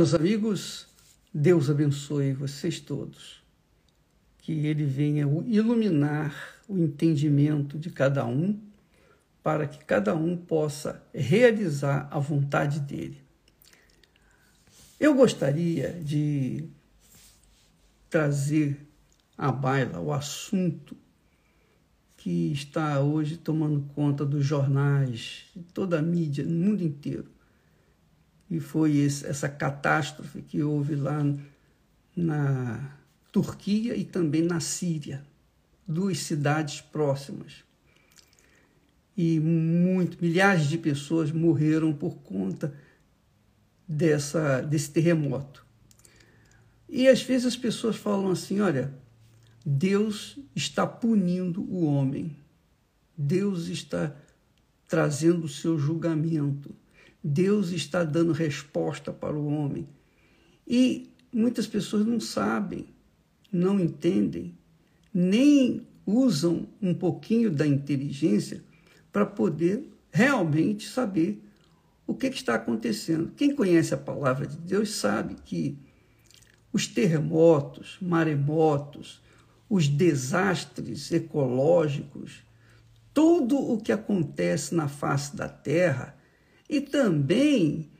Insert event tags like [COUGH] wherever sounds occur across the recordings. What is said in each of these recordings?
Meus amigos, Deus abençoe vocês todos. Que Ele venha iluminar o entendimento de cada um, para que cada um possa realizar a vontade dele. Eu gostaria de trazer à baila o assunto que está hoje tomando conta dos jornais, de toda a mídia, no mundo inteiro e foi esse, essa catástrofe que houve lá na Turquia e também na Síria, duas cidades próximas. E muito, milhares de pessoas morreram por conta dessa, desse terremoto. E às vezes as pessoas falam assim: olha, Deus está punindo o homem, Deus está trazendo o seu julgamento. Deus está dando resposta para o homem. E muitas pessoas não sabem, não entendem, nem usam um pouquinho da inteligência para poder realmente saber o que, está acontecendo. Quem conhece a palavra de Deus sabe que os terremotos, maremotos, os desastres ecológicos, tudo o que acontece na face da terra e também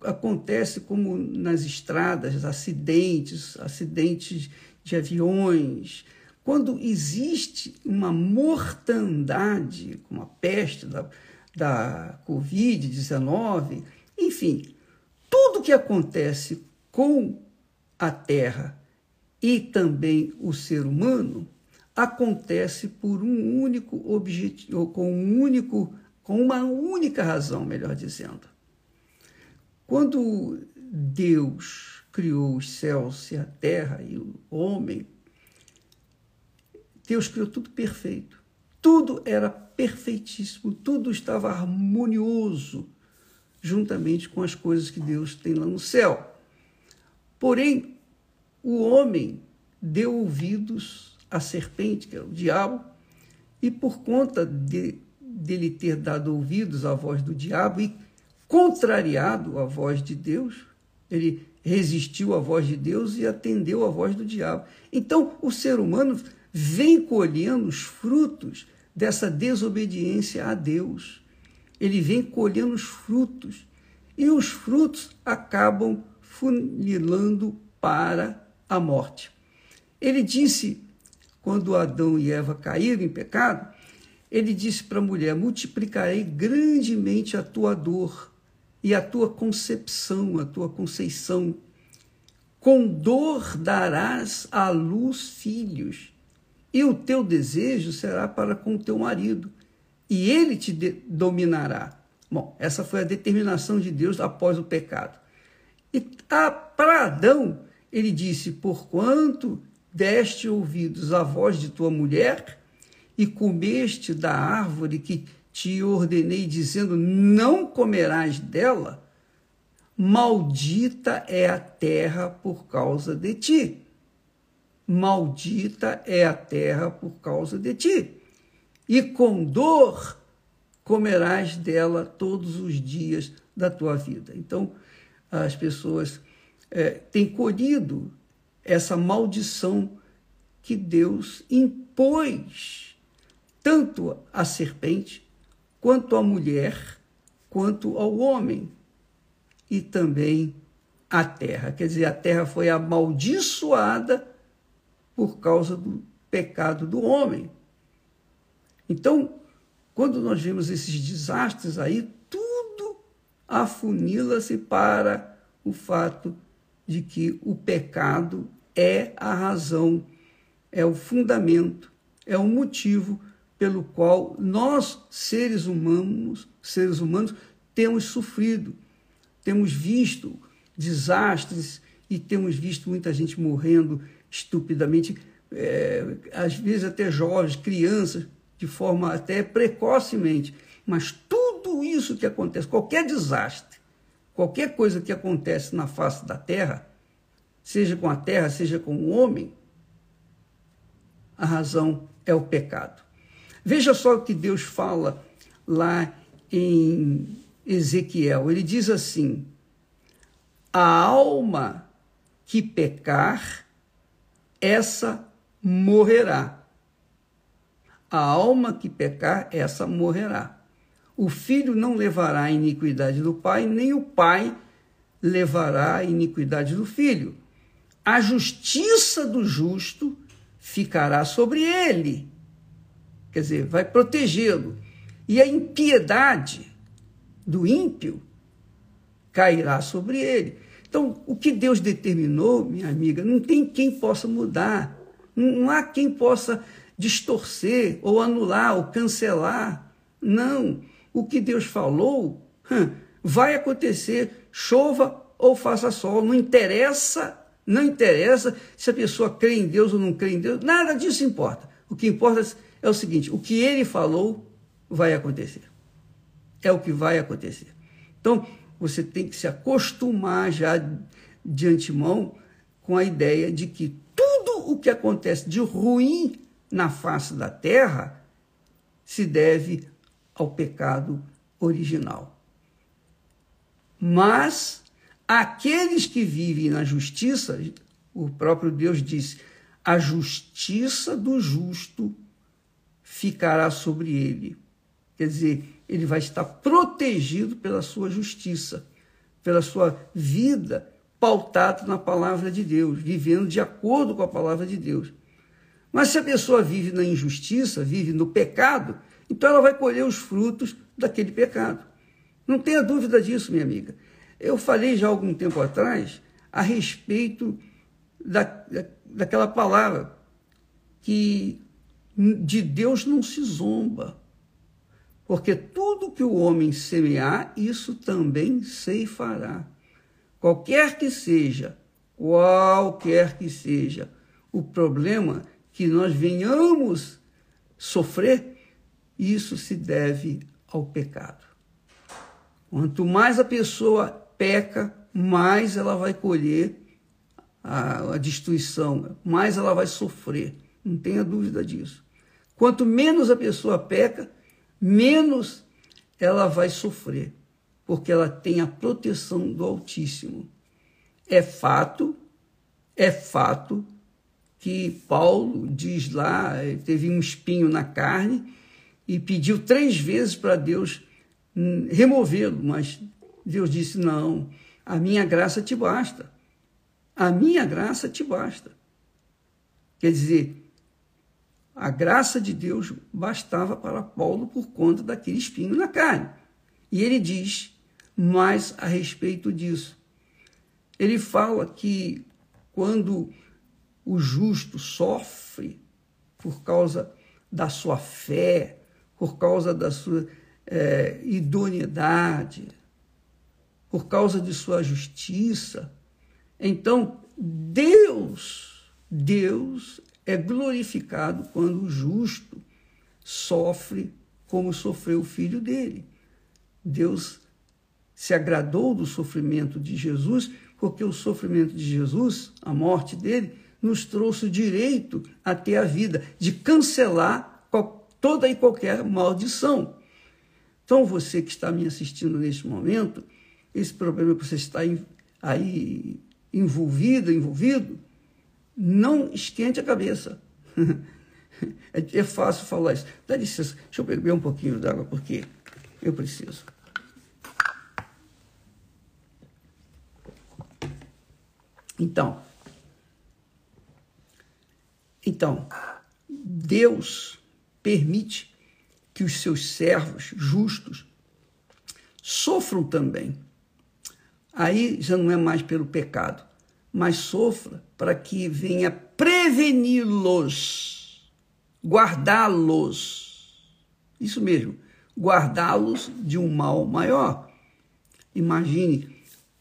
acontece como nas estradas, acidentes, acidentes de aviões. Quando existe uma mortandade, como a peste da, da Covid-19, enfim, tudo que acontece com a Terra e também o ser humano acontece por um único objetivo, com um único com uma única razão, melhor dizendo. Quando Deus criou os céus e a terra e o homem, Deus criou tudo perfeito. Tudo era perfeitíssimo, tudo estava harmonioso, juntamente com as coisas que Deus tem lá no céu. Porém, o homem deu ouvidos à serpente, que é o diabo, e por conta de dele ter dado ouvidos à voz do diabo e contrariado a voz de Deus, ele resistiu à voz de Deus e atendeu à voz do diabo. Então, o ser humano vem colhendo os frutos dessa desobediência a Deus. Ele vem colhendo os frutos e os frutos acabam funilando para a morte. Ele disse, quando Adão e Eva caíram em pecado, ele disse para a mulher: multiplicarei grandemente a tua dor e a tua concepção, a tua conceição. Com dor darás à luz filhos, e o teu desejo será para com o teu marido, e ele te dominará. Bom, essa foi a determinação de Deus após o pecado. E para Adão, ele disse: Porquanto deste ouvidos à voz de tua mulher, e comeste da árvore que te ordenei, dizendo: Não comerás dela, maldita é a terra por causa de ti. Maldita é a terra por causa de ti. E com dor comerás dela todos os dias da tua vida. Então, as pessoas é, têm colhido essa maldição que Deus impôs tanto à serpente, quanto à mulher, quanto ao homem, e também à terra. Quer dizer, a terra foi amaldiçoada por causa do pecado do homem. Então, quando nós vemos esses desastres aí, tudo afunila-se para o fato de que o pecado é a razão, é o fundamento, é o motivo pelo qual nós, seres humanos, seres humanos, temos sofrido, temos visto desastres e temos visto muita gente morrendo estupidamente, é, às vezes até jovens, crianças, de forma até precocemente. Mas tudo isso que acontece, qualquer desastre, qualquer coisa que acontece na face da terra, seja com a terra, seja com o homem, a razão é o pecado. Veja só o que Deus fala lá em Ezequiel. Ele diz assim: A alma que pecar, essa morrerá. A alma que pecar, essa morrerá. O filho não levará a iniquidade do pai, nem o pai levará a iniquidade do filho. A justiça do justo ficará sobre ele. Quer dizer, vai protegê-lo. E a impiedade do ímpio cairá sobre ele. Então, o que Deus determinou, minha amiga, não tem quem possa mudar. Não há quem possa distorcer ou anular ou cancelar. Não. O que Deus falou vai acontecer, chova ou faça sol. Não interessa, não interessa se a pessoa crê em Deus ou não crê em Deus. Nada disso importa. O que importa é o seguinte: o que ele falou vai acontecer. É o que vai acontecer. Então, você tem que se acostumar já de antemão com a ideia de que tudo o que acontece de ruim na face da terra se deve ao pecado original. Mas aqueles que vivem na justiça, o próprio Deus disse: a justiça do justo ficará sobre ele. Quer dizer, ele vai estar protegido pela sua justiça, pela sua vida pautada na palavra de Deus, vivendo de acordo com a palavra de Deus. Mas se a pessoa vive na injustiça, vive no pecado, então ela vai colher os frutos daquele pecado. Não tenha dúvida disso, minha amiga. Eu falei já algum tempo atrás a respeito da, daquela palavra que de Deus não se zomba. Porque tudo que o homem semear, isso também ceifará. Qualquer que seja, qualquer que seja o problema que nós venhamos sofrer, isso se deve ao pecado. Quanto mais a pessoa peca, mais ela vai colher a, a destruição, mais ela vai sofrer. Não tenha dúvida disso. Quanto menos a pessoa peca, menos ela vai sofrer, porque ela tem a proteção do Altíssimo. É fato, é fato que Paulo diz lá, teve um espinho na carne e pediu três vezes para Deus hum, removê-lo, mas Deus disse: Não, a minha graça te basta. A minha graça te basta. Quer dizer, a graça de Deus bastava para Paulo por conta daquele espinho na carne. E ele diz mais a respeito disso. Ele fala que quando o justo sofre por causa da sua fé, por causa da sua é, idoneidade, por causa de sua justiça, então Deus, Deus é glorificado quando o justo sofre como sofreu o filho dele. Deus se agradou do sofrimento de Jesus, porque o sofrimento de Jesus, a morte dele, nos trouxe o direito a ter a vida, de cancelar toda e qualquer maldição. Então, você que está me assistindo neste momento, esse problema que você está aí envolvido, envolvido, não esquente a cabeça. [LAUGHS] É, é fácil falar isso. Dá licença, deixa eu beber um pouquinho d'água, porque eu preciso. Então, então, Deus permite que os seus servos justos sofram também. Aí já não é mais pelo pecado, mas sofra para que venha preveni-los, guardá-los. Isso mesmo, guardá-los de um mal maior. Imagine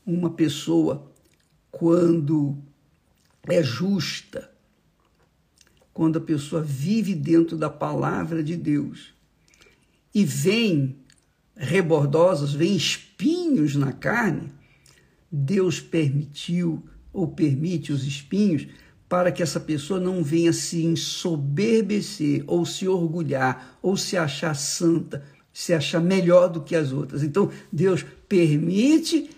uma pessoa quando é justa, quando a pessoa vive dentro da palavra de Deus e vem rebordosos, vem espinhos na carne, Deus permitiu ou permite os espinhos para que essa pessoa não venha se ensoberbecer ou se orgulhar ou se achar santa, se achar melhor do que as outras. Então, Deus permite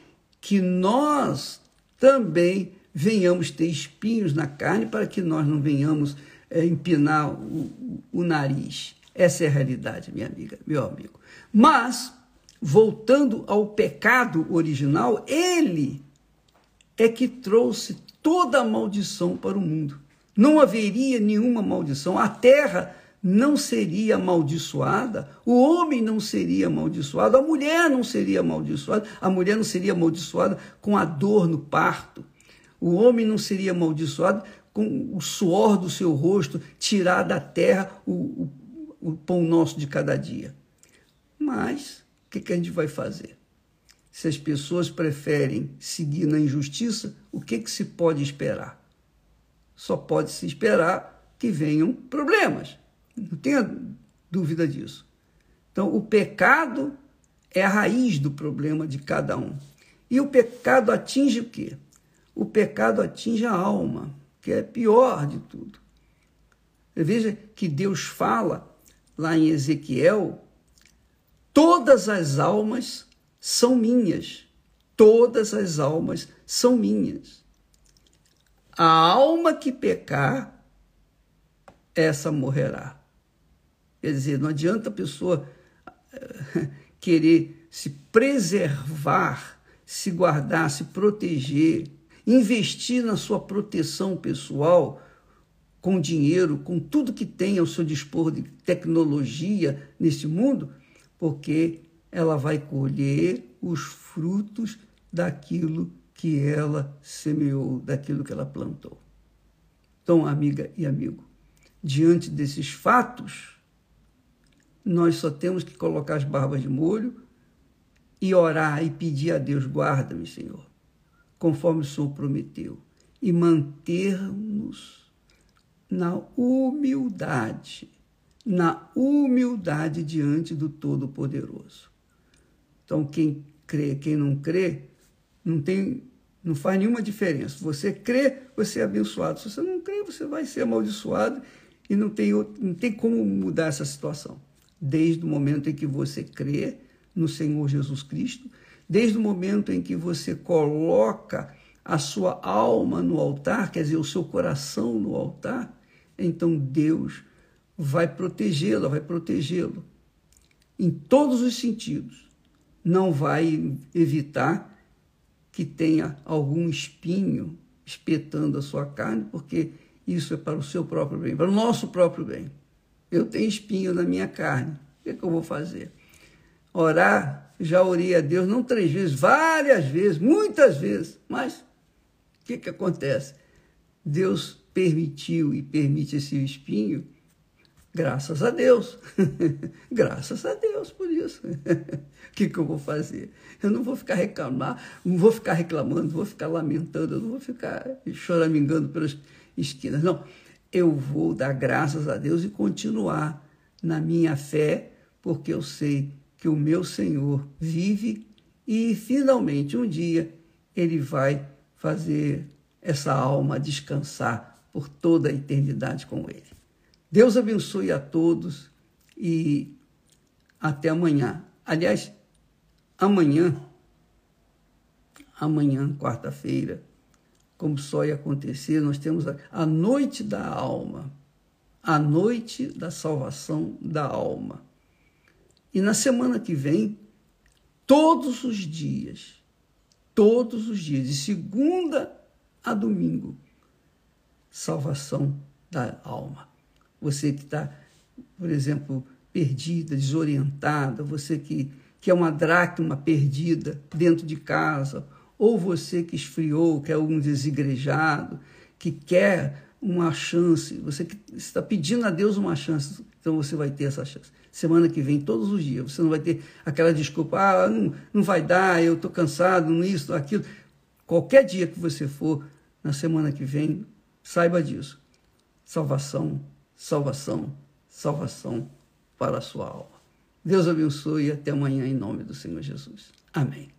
que nós também venhamos ter espinhos na carne para que nós não venhamos é, empinar o, o nariz. Essa é a realidade, minha amiga, meu amigo. Mas, voltando ao pecado original, ele é que trouxe toda a maldição para o mundo. Não haveria nenhuma maldição. A terra não seria amaldiçoada, o homem não seria amaldiçoado, a mulher não seria amaldiçoada, a mulher não seria amaldiçoada com a dor no parto, o homem não seria amaldiçoado com o suor do seu rosto, tirar da terra o, o, o pão nosso de cada dia. Mas o que, que a gente vai fazer? Se as pessoas preferem seguir na injustiça, o que, que se pode esperar? Só pode se esperar que venham problemas. Não tenha dúvida disso. Então, o pecado é a raiz do problema de cada um. E o pecado atinge o quê? O pecado atinge a alma, que é pior de tudo. Veja que Deus fala lá em Ezequiel: todas as almas são minhas. Todas as almas são minhas. A alma que pecar, essa morrerá. Quer dizer, não adianta a pessoa eh, [LAUGHS] querer se preservar, se guardar, se proteger, investir na sua proteção pessoal com dinheiro, com tudo que tem ao seu dispor de tecnologia nesse mundo, porque ela vai colher os frutos daquilo que ela semeou, daquilo que ela plantou. Então, amiga e amigo, diante desses fatos, nós só temos que colocar as barbas de molho e orar e pedir a Deus: guarda-me, Senhor, conforme o Senhor prometeu, e mantermos na humildade, na humildade diante do Todo-Poderoso. Então, quem crê, quem não crê, não tem, não faz nenhuma diferença. Você crê, você é abençoado. Se você não crê, você vai ser amaldiçoado e não tem, não tem como mudar essa situação desde o momento em que você crê no Senhor Jesus Cristo, desde o momento em que você coloca a sua alma no altar, quer dizer, o seu coração no altar, então Deus vai protegê-la, vai protegê-lo em todos os sentidos. Não vai evitar que tenha algum espinho espetando a sua carne, porque isso é para o seu próprio bem, para o nosso próprio bem. Eu tenho espinho na minha carne. O que, é que eu vou fazer? Orar, já orei a Deus, não três vezes, várias vezes, muitas vezes. Mas o que, que acontece? Deus permitiu e permite esse espinho, graças a Deus. [LAUGHS] graças a Deus por isso. O [LAUGHS] que, que eu vou fazer? Eu não vou ficar reclamar, não vou ficar reclamando, não vou ficar lamentando, eu não vou ficar choramingando pelas esquinas. Não, eu vou dar graças a Deus e continuar na minha fé, porque eu sei que o meu Senhor vive e finalmente um dia ele vai fazer essa alma descansar por toda a eternidade com ele. Deus abençoe a todos e até amanhã. Aliás, amanhã, amanhã, quarta-feira, como só ia acontecer, nós temos a, a noite da alma, a noite da salvação da alma. E na semana que vem, todos os dias, todos os dias, de segunda a domingo, salvação da alma. Você que está, por exemplo, perdida, desorientada, você que, que é uma dracma perdida dentro de casa, ou você que esfriou, que é um desigrejado, que quer uma chance, você que está pedindo a Deus uma chance, então você vai ter essa chance. Semana que vem, todos os dias, você não vai ter aquela desculpa, ah, não, não vai dar, eu estou cansado, nisso, aquilo. Qualquer dia que você for, na semana que vem, saiba disso. Salvação, salvação, salvação para a sua alma. Deus abençoe e até amanhã em nome do Senhor Jesus. Amém.